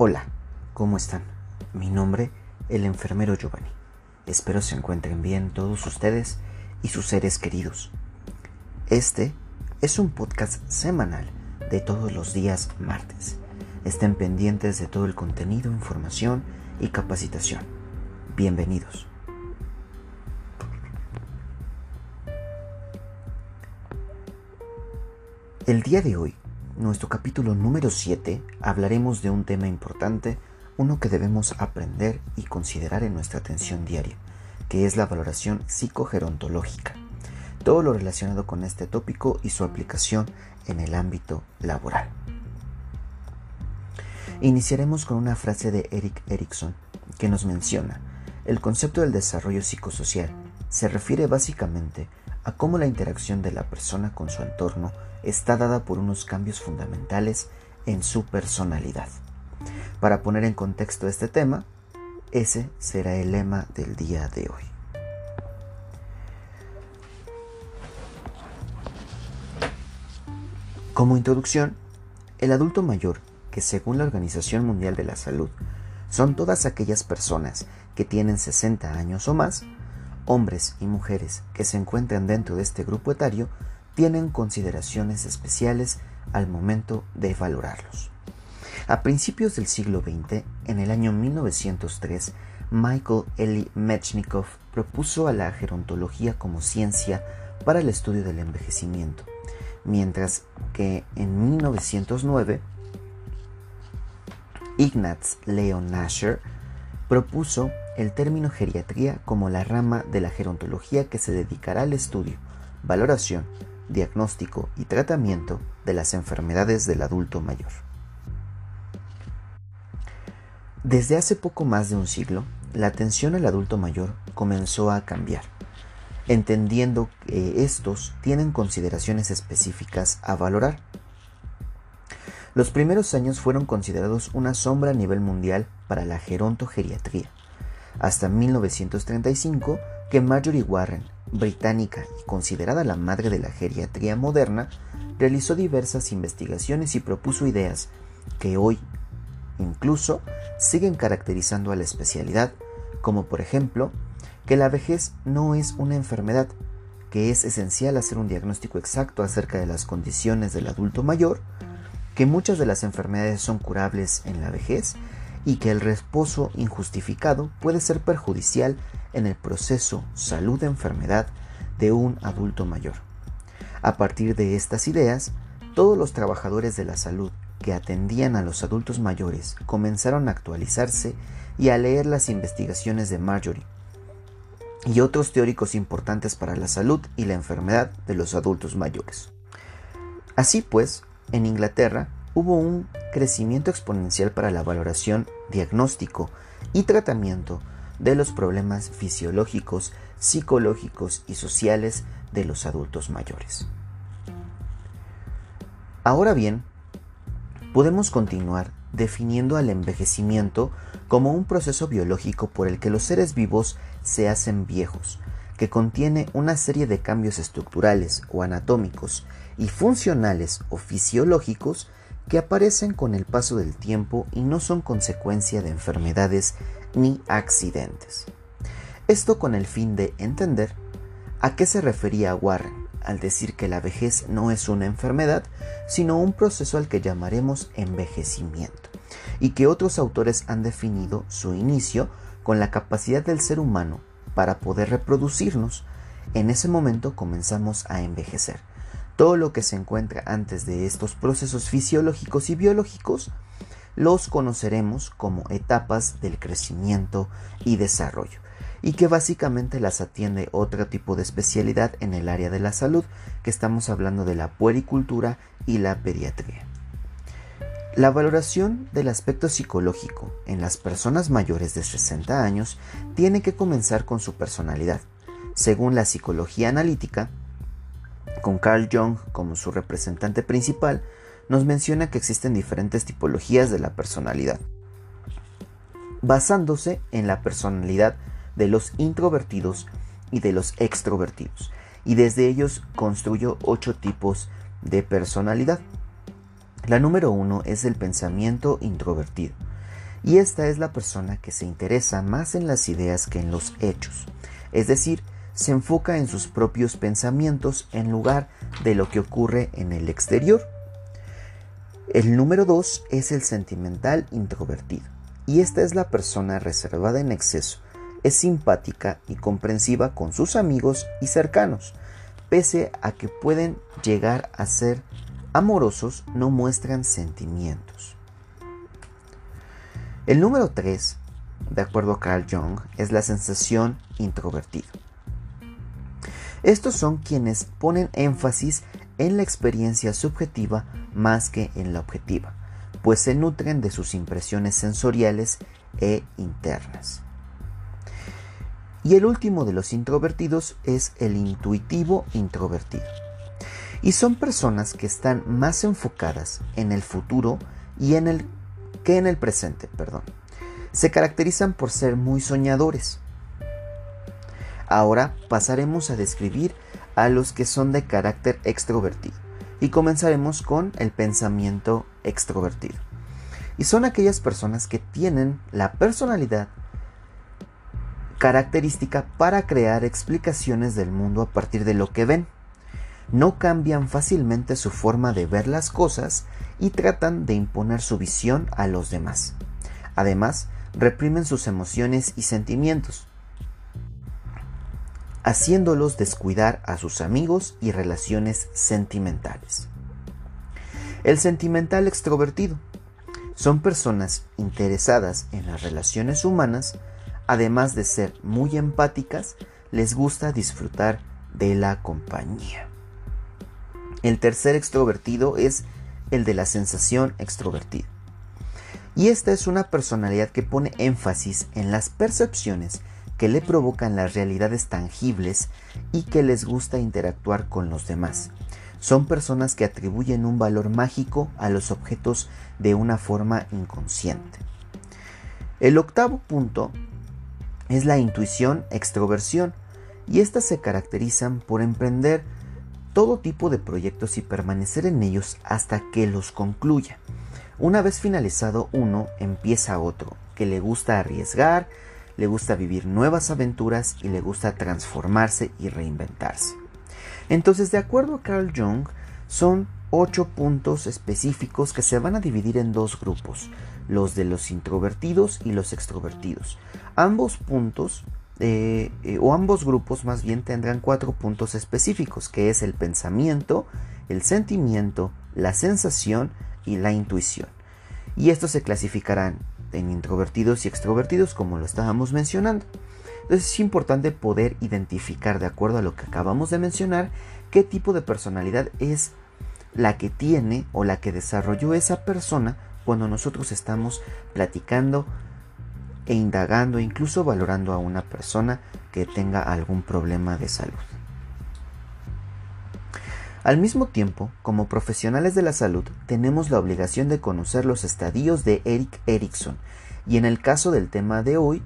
Hola, ¿cómo están? Mi nombre, el enfermero Giovanni. Espero se encuentren bien todos ustedes y sus seres queridos. Este es un podcast semanal de todos los días martes. Estén pendientes de todo el contenido, información y capacitación. Bienvenidos. El día de hoy nuestro capítulo número 7 hablaremos de un tema importante, uno que debemos aprender y considerar en nuestra atención diaria, que es la valoración psicogerontológica. Todo lo relacionado con este tópico y su aplicación en el ámbito laboral. Iniciaremos con una frase de Eric Erickson que nos menciona, el concepto del desarrollo psicosocial se refiere básicamente a cómo la interacción de la persona con su entorno está dada por unos cambios fundamentales en su personalidad. Para poner en contexto este tema, ese será el lema del día de hoy. Como introducción, el adulto mayor, que según la Organización Mundial de la Salud, son todas aquellas personas que tienen 60 años o más, hombres y mujeres que se encuentran dentro de este grupo etario, tienen consideraciones especiales al momento de valorarlos. A principios del siglo XX, en el año 1903, Michael Eli Mechnikov propuso a la gerontología como ciencia para el estudio del envejecimiento, mientras que en 1909 Ignaz Leon Nasher propuso el término geriatría como la rama de la gerontología que se dedicará al estudio, valoración, diagnóstico y tratamiento de las enfermedades del adulto mayor. Desde hace poco más de un siglo, la atención al adulto mayor comenzó a cambiar, entendiendo que estos tienen consideraciones específicas a valorar. Los primeros años fueron considerados una sombra a nivel mundial para la gerontogeriatría, hasta 1935 que Marjorie Warren británica y considerada la madre de la geriatría moderna, realizó diversas investigaciones y propuso ideas que hoy incluso siguen caracterizando a la especialidad, como por ejemplo que la vejez no es una enfermedad, que es esencial hacer un diagnóstico exacto acerca de las condiciones del adulto mayor, que muchas de las enfermedades son curables en la vejez y que el reposo injustificado puede ser perjudicial en el proceso salud-enfermedad de un adulto mayor. A partir de estas ideas, todos los trabajadores de la salud que atendían a los adultos mayores comenzaron a actualizarse y a leer las investigaciones de Marjorie y otros teóricos importantes para la salud y la enfermedad de los adultos mayores. Así pues, en Inglaterra hubo un crecimiento exponencial para la valoración, diagnóstico y tratamiento de los problemas fisiológicos, psicológicos y sociales de los adultos mayores. Ahora bien, podemos continuar definiendo al envejecimiento como un proceso biológico por el que los seres vivos se hacen viejos, que contiene una serie de cambios estructurales o anatómicos y funcionales o fisiológicos que aparecen con el paso del tiempo y no son consecuencia de enfermedades ni accidentes. Esto con el fin de entender a qué se refería Warren al decir que la vejez no es una enfermedad, sino un proceso al que llamaremos envejecimiento, y que otros autores han definido su inicio con la capacidad del ser humano para poder reproducirnos. En ese momento comenzamos a envejecer todo lo que se encuentra antes de estos procesos fisiológicos y biológicos los conoceremos como etapas del crecimiento y desarrollo y que básicamente las atiende otro tipo de especialidad en el área de la salud, que estamos hablando de la puericultura y la pediatría. La valoración del aspecto psicológico en las personas mayores de 60 años tiene que comenzar con su personalidad. Según la psicología analítica, con Carl Jung como su representante principal, nos menciona que existen diferentes tipologías de la personalidad, basándose en la personalidad de los introvertidos y de los extrovertidos, y desde ellos construyó ocho tipos de personalidad. La número uno es el pensamiento introvertido. Y esta es la persona que se interesa más en las ideas que en los hechos, es decir, se enfoca en sus propios pensamientos en lugar de lo que ocurre en el exterior. El número 2 es el sentimental introvertido, y esta es la persona reservada en exceso, es simpática y comprensiva con sus amigos y cercanos, pese a que pueden llegar a ser amorosos, no muestran sentimientos. El número 3, de acuerdo a Carl Jung, es la sensación introvertida. Estos son quienes ponen énfasis en la experiencia subjetiva más que en la objetiva, pues se nutren de sus impresiones sensoriales e internas. Y el último de los introvertidos es el intuitivo introvertido. Y son personas que están más enfocadas en el futuro y en el que en el presente, perdón. Se caracterizan por ser muy soñadores. Ahora pasaremos a describir a los que son de carácter extrovertido y comenzaremos con el pensamiento extrovertido. Y son aquellas personas que tienen la personalidad característica para crear explicaciones del mundo a partir de lo que ven. No cambian fácilmente su forma de ver las cosas y tratan de imponer su visión a los demás. Además, reprimen sus emociones y sentimientos, haciéndolos descuidar a sus amigos y relaciones sentimentales. El sentimental extrovertido son personas interesadas en las relaciones humanas, además de ser muy empáticas, les gusta disfrutar de la compañía. El tercer extrovertido es el de la sensación extrovertida. Y esta es una personalidad que pone énfasis en las percepciones que le provocan las realidades tangibles y que les gusta interactuar con los demás. Son personas que atribuyen un valor mágico a los objetos de una forma inconsciente. El octavo punto es la intuición extroversión y estas se caracterizan por emprender todo tipo de proyectos y permanecer en ellos hasta que los concluya. Una vez finalizado uno, empieza otro, que le gusta arriesgar, le gusta vivir nuevas aventuras y le gusta transformarse y reinventarse. Entonces, de acuerdo a Carl Jung, son ocho puntos específicos que se van a dividir en dos grupos, los de los introvertidos y los extrovertidos. Ambos puntos, eh, eh, o ambos grupos más bien tendrán cuatro puntos específicos, que es el pensamiento, el sentimiento, la sensación y la intuición. Y estos se clasificarán en introvertidos y extrovertidos como lo estábamos mencionando. Entonces es importante poder identificar de acuerdo a lo que acabamos de mencionar qué tipo de personalidad es la que tiene o la que desarrolló esa persona cuando nosotros estamos platicando e indagando, incluso valorando a una persona que tenga algún problema de salud. Al mismo tiempo, como profesionales de la salud, tenemos la obligación de conocer los estadios de Eric Erickson y en el caso del tema de hoy,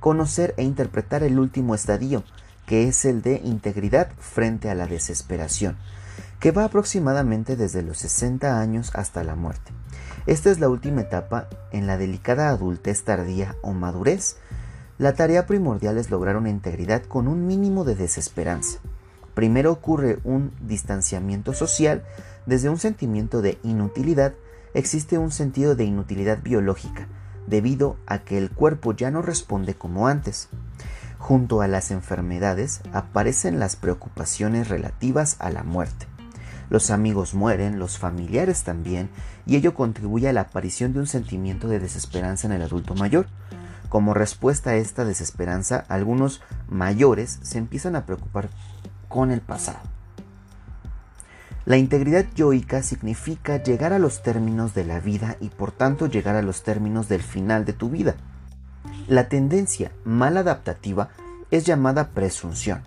conocer e interpretar el último estadio, que es el de integridad frente a la desesperación, que va aproximadamente desde los 60 años hasta la muerte. Esta es la última etapa en la delicada adultez tardía o madurez. La tarea primordial es lograr una integridad con un mínimo de desesperanza. Primero ocurre un distanciamiento social, desde un sentimiento de inutilidad existe un sentido de inutilidad biológica, debido a que el cuerpo ya no responde como antes. Junto a las enfermedades aparecen las preocupaciones relativas a la muerte. Los amigos mueren, los familiares también, y ello contribuye a la aparición de un sentimiento de desesperanza en el adulto mayor. Como respuesta a esta desesperanza, algunos mayores se empiezan a preocupar con el pasado. La integridad yoica significa llegar a los términos de la vida y por tanto llegar a los términos del final de tu vida. La tendencia mal adaptativa es llamada presunción,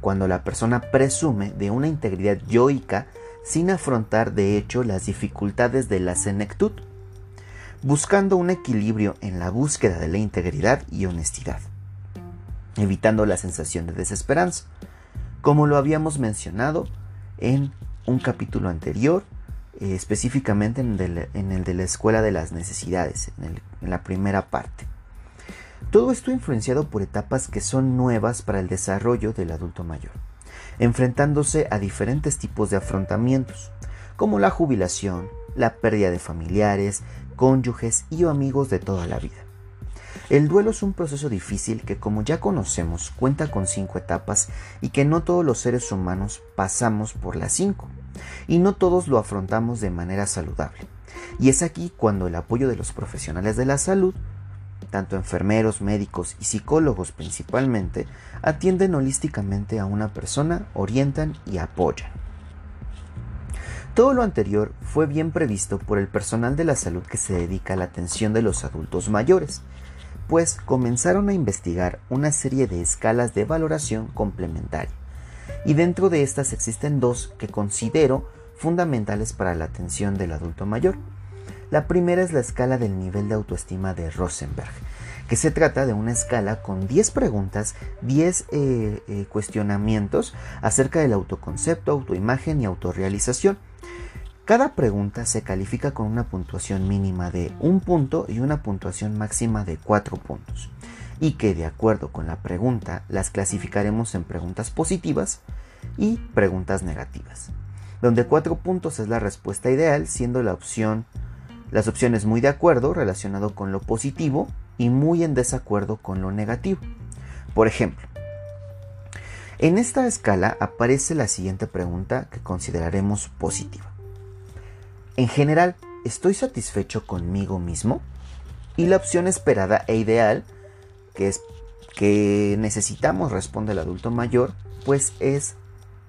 cuando la persona presume de una integridad yoica sin afrontar de hecho las dificultades de la senectud, buscando un equilibrio en la búsqueda de la integridad y honestidad, evitando la sensación de desesperanza. Como lo habíamos mencionado en un capítulo anterior, eh, específicamente en el, de la Escuela de las Necesidades, en la primera parte. Todo esto influenciado por etapas que son nuevas para el desarrollo del adulto mayor, enfrentándose a diferentes tipos de afrontamientos, como la jubilación, la pérdida de familiares, cónyuges y amigos de toda la vida. El duelo es un proceso difícil que, como ya conocemos, cuenta con cinco etapas y que no todos los seres humanos pasamos por las cinco, y no todos lo afrontamos de manera saludable. Y es aquí cuando el apoyo de los profesionales de la salud, tanto enfermeros, médicos y psicólogos principalmente, atienden holísticamente a una persona, orientan y apoyan. Todo lo anterior fue bien previsto por el personal de la salud que se dedica a la atención de los adultos mayores, pues comenzaron a investigar una serie de escalas de valoración complementaria. Y dentro de estas existen dos que considero fundamentales para la atención del adulto mayor. La primera es la escala del nivel de autoestima de Rosenberg, que se trata de una escala con 10 preguntas, 10 eh, eh, cuestionamientos acerca del autoconcepto, autoimagen y autorrealización cada pregunta se califica con una puntuación mínima de un punto y una puntuación máxima de cuatro puntos, y que de acuerdo con la pregunta las clasificaremos en preguntas positivas y preguntas negativas, donde cuatro puntos es la respuesta ideal, siendo la opción, las opciones muy de acuerdo relacionado con lo positivo y muy en desacuerdo con lo negativo. Por ejemplo, en esta escala aparece la siguiente pregunta que consideraremos positiva. En general, ¿estoy satisfecho conmigo mismo? Y la opción esperada e ideal, que es que necesitamos, responde el adulto mayor, pues es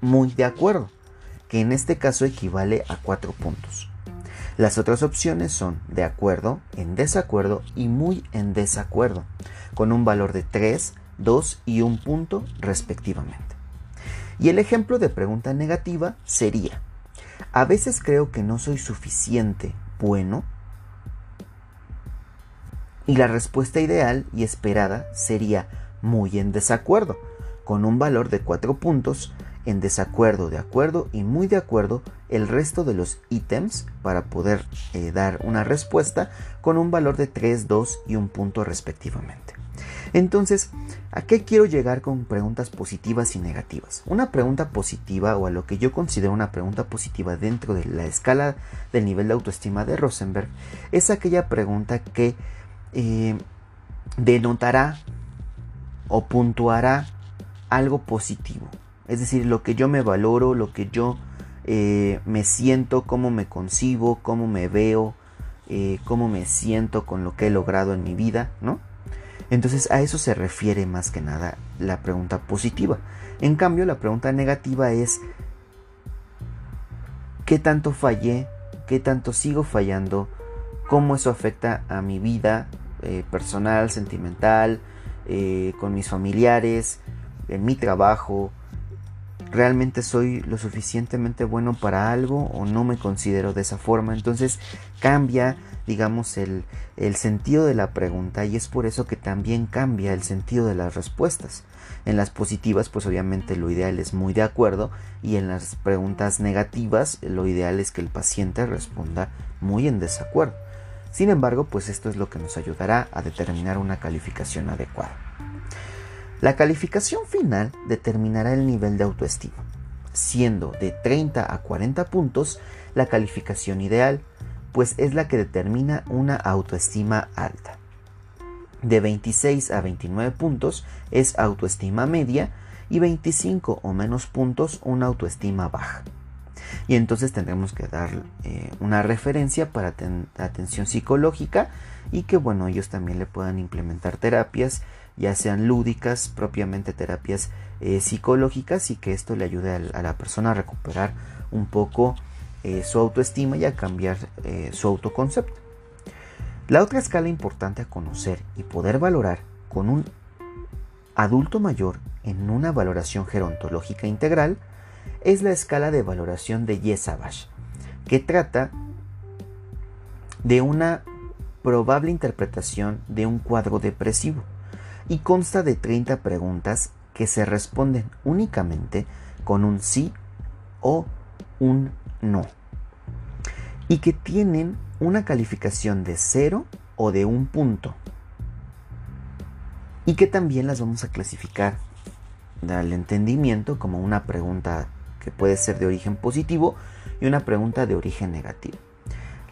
muy de acuerdo, que en este caso equivale a cuatro puntos. Las otras opciones son de acuerdo, en desacuerdo y muy en desacuerdo, con un valor de 3, 2 y 1 punto respectivamente. Y el ejemplo de pregunta negativa sería, a veces creo que no soy suficiente bueno y la respuesta ideal y esperada sería muy en desacuerdo, con un valor de 4 puntos, en desacuerdo, de acuerdo y muy de acuerdo el resto de los ítems para poder eh, dar una respuesta con un valor de 3, 2 y un punto respectivamente. Entonces, ¿a qué quiero llegar con preguntas positivas y negativas? Una pregunta positiva o a lo que yo considero una pregunta positiva dentro de la escala del nivel de autoestima de Rosenberg es aquella pregunta que eh, denotará o puntuará algo positivo. Es decir, lo que yo me valoro, lo que yo eh, me siento, cómo me concibo, cómo me veo, eh, cómo me siento con lo que he logrado en mi vida, ¿no? Entonces a eso se refiere más que nada la pregunta positiva. En cambio, la pregunta negativa es ¿qué tanto fallé? ¿Qué tanto sigo fallando? ¿Cómo eso afecta a mi vida eh, personal, sentimental, eh, con mis familiares, en mi trabajo? ¿Realmente soy lo suficientemente bueno para algo o no me considero de esa forma? Entonces cambia digamos, el, el, sentido de la pregunta y es por eso que también cambia el sentido de las respuestas. En las positivas, pues obviamente lo ideal es muy de acuerdo y en las preguntas negativas lo ideal es que el paciente responda muy en desacuerdo. Sin embargo, pues esto es lo que nos ayudará a determinar una calificación adecuada. La calificación final determinará el nivel de autoestima, siendo de 30 a 40 puntos la calificación ideal, pues es la que determina una autoestima alta. De 26 a 29 puntos es autoestima media y 25 o menos puntos una autoestima baja. Y entonces tendremos que dar eh, una referencia para atención psicológica y que bueno, ellos también le puedan implementar terapias, ya sean lúdicas, propiamente terapias eh, psicológicas y que esto le ayude a, la persona a recuperar un poco eh, su autoestima y a cambiar eh, su autoconcepto. La otra escala importante a conocer y poder valorar con un adulto mayor en una valoración gerontológica integral es la escala de valoración de Yesabash, que trata de una probable interpretación de un cuadro depresivo y consta de 30 preguntas que se responden únicamente con un sí o un no. y que tienen una calificación de 0 o de un punto. Y que también las vamos a clasificar al entendimiento como una pregunta que puede ser de origen positivo y una pregunta de origen negativo.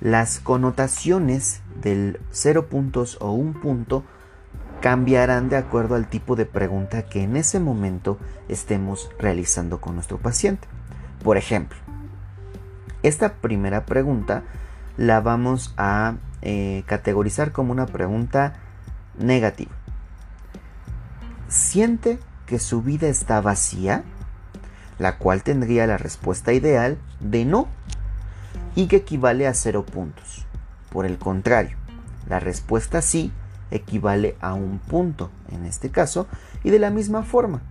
Las connotaciones del 0 puntos o un punto cambiarán de acuerdo al tipo de pregunta que en ese momento estemos realizando con nuestro paciente. Por ejemplo, esta primera pregunta la vamos a eh, categorizar como una pregunta negativa. ¿Siente que su vida está vacía? La cual tendría la respuesta ideal de no y que equivale a cero puntos. Por el contrario, la respuesta sí equivale a un punto en este caso y de la misma forma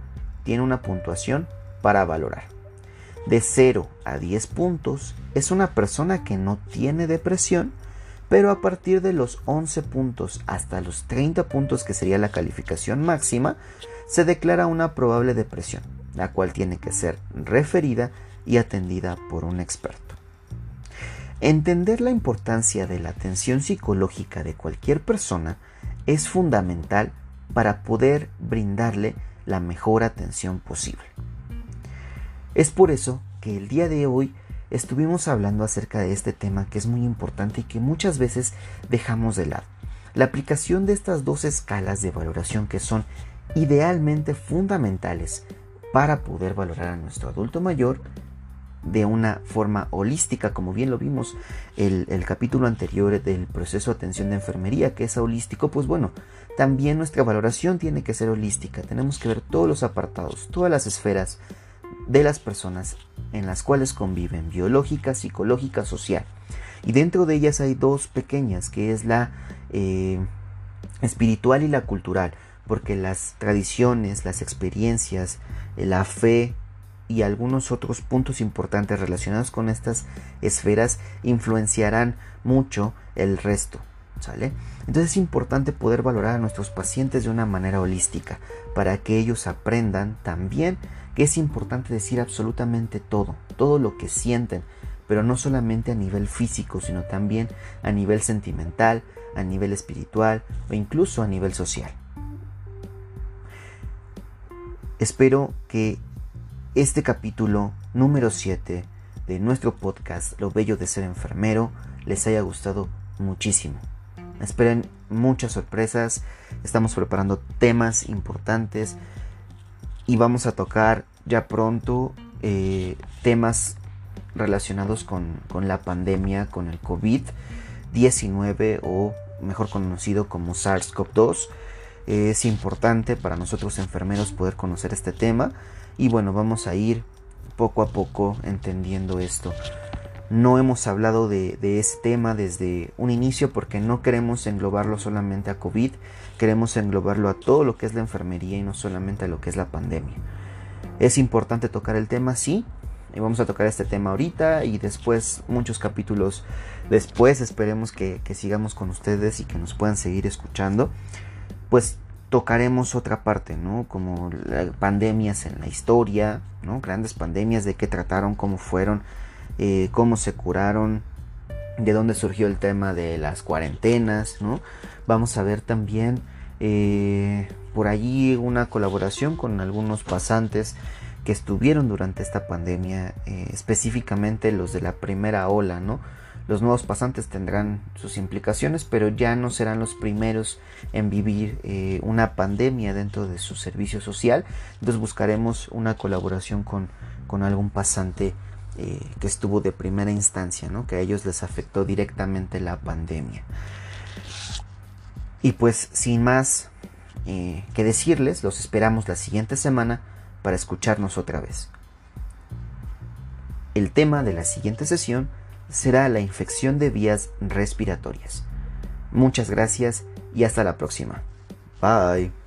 tiene una puntuación para valorar. De 0 a 10 puntos es una persona que no tiene depresión, pero a partir de los 11 puntos hasta los 30 puntos que sería la calificación máxima, se declara una probable depresión, la cual tiene que ser referida y atendida por un experto. Entender la importancia de la atención psicológica de cualquier persona es fundamental para poder brindarle la mejor atención posible. Es por eso que el día de hoy estuvimos hablando acerca de este tema que es muy importante y que muchas veces dejamos de lado. La aplicación de estas dos escalas de valoración que son idealmente fundamentales para poder valorar a nuestro adulto mayor de una forma holística, como bien lo vimos el, el capítulo anterior del proceso de atención de enfermería, que es holístico, pues bueno, también nuestra valoración tiene que ser holística. Tenemos que ver todos los apartados, todas las esferas de las personas en las cuales conviven, biológica, psicológica, social. Y dentro de ellas hay dos pequeñas, que es la eh, espiritual y la cultural, porque las tradiciones, las experiencias, la fe, y algunos otros puntos importantes relacionados con estas esferas influenciarán mucho el resto. Entonces es importante poder valorar a nuestros pacientes de una manera holística para que ellos aprendan también que es importante decir absolutamente todo, todo lo que sienten, pero no solamente a nivel físico, sino también a nivel sentimental, a nivel espiritual o incluso a nivel social. Espero que este capítulo número 7 de nuestro podcast Lo Bello de Ser Enfermero les haya gustado muchísimo. Esperen muchas sorpresas, estamos preparando temas importantes y vamos a tocar ya pronto eh, temas relacionados con, con la pandemia, con el COVID-19 o mejor conocido como SARS-CoV-2. Es importante para nosotros enfermeros poder conocer este tema y bueno, vamos a ir poco a poco entendiendo esto. No hemos hablado de, este tema desde un inicio porque no queremos englobarlo solamente a COVID, queremos englobarlo a todo lo que es la enfermería y no solamente a lo que es la pandemia. Es importante tocar el tema, sí, y vamos a tocar este tema ahorita y después, muchos capítulos después, esperemos que, que sigamos con ustedes y que nos puedan seguir escuchando. Pues tocaremos otra parte, ¿no? Como pandemias en la historia, ¿no? Grandes pandemias, de qué trataron, cómo fueron, eh, cómo se curaron, de dónde surgió el tema de las cuarentenas, ¿no? Vamos a ver también eh, por allí una colaboración con algunos pasantes que estuvieron durante esta pandemia, eh, específicamente los de la primera ola, ¿no? Los nuevos pasantes tendrán sus implicaciones, pero ya no serán los primeros en vivir eh, una pandemia dentro de su servicio social. Entonces buscaremos una colaboración con, algún pasante eh, que estuvo de primera instancia, ¿no? que a ellos les afectó directamente la pandemia. Y pues sin más eh, que decirles, los esperamos la siguiente semana para escucharnos otra vez. El tema de la siguiente sesión será la infección de vías respiratorias. Muchas gracias y hasta la próxima. Bye.